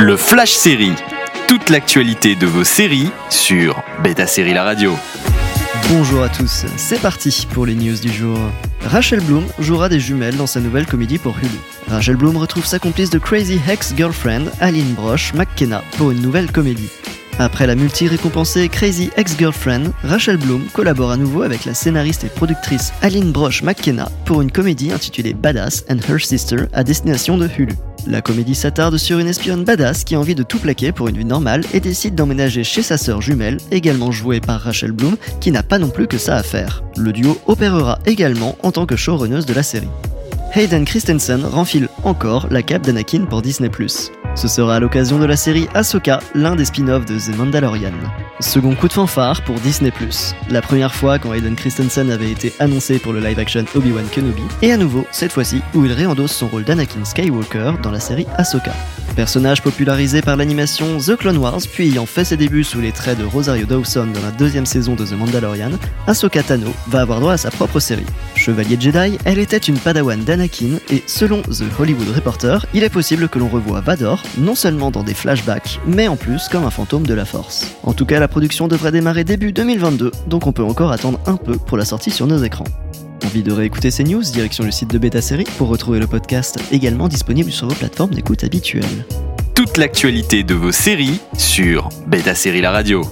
Le Flash Série. Toute l'actualité de vos séries sur Beta Série La Radio. Bonjour à tous, c'est parti pour les news du jour. Rachel Bloom jouera des jumelles dans sa nouvelle comédie pour Hulu. Rachel Bloom retrouve sa complice de Crazy Ex-Girlfriend, Aline Brosh McKenna, pour une nouvelle comédie. Après la multi-récompensée Crazy Ex-Girlfriend, Rachel Bloom collabore à nouveau avec la scénariste et productrice Aline Brosh McKenna pour une comédie intitulée Badass and Her Sister à destination de Hulu. La comédie s'attarde sur une espionne badass qui a envie de tout plaquer pour une vie normale et décide d'emménager chez sa sœur jumelle, également jouée par Rachel Bloom, qui n'a pas non plus que ça à faire. Le duo opérera également en tant que showrunneuse de la série. Hayden Christensen renfile encore la cape d'Anakin pour Disney+. Ce sera à l'occasion de la série Ahsoka, l'un des spin-offs de The Mandalorian. Second coup de fanfare pour Disney+. La première fois quand Hayden Christensen avait été annoncé pour le live-action Obi-Wan Kenobi, et à nouveau, cette fois-ci, où il réendosse son rôle d'Anakin Skywalker dans la série Ahsoka. Personnage popularisé par l'animation The Clone Wars, puis ayant fait ses débuts sous les traits de Rosario Dawson dans la deuxième saison de The Mandalorian, Ahsoka Tano va avoir droit à sa propre série. Chevalier Jedi, elle était une padawan d'Anakin, et selon The Hollywood Reporter, il est possible que l'on revoie Vador, non seulement dans des flashbacks, mais en plus comme un fantôme de la Force. En tout cas, la production devrait démarrer début 2022, donc on peut encore attendre un peu pour la sortie sur nos écrans. Envie de réécouter ces news Direction le site de Beta Série pour retrouver le podcast également disponible sur vos plateformes d'écoute habituelles. Toute l'actualité de vos séries sur Beta Série La Radio.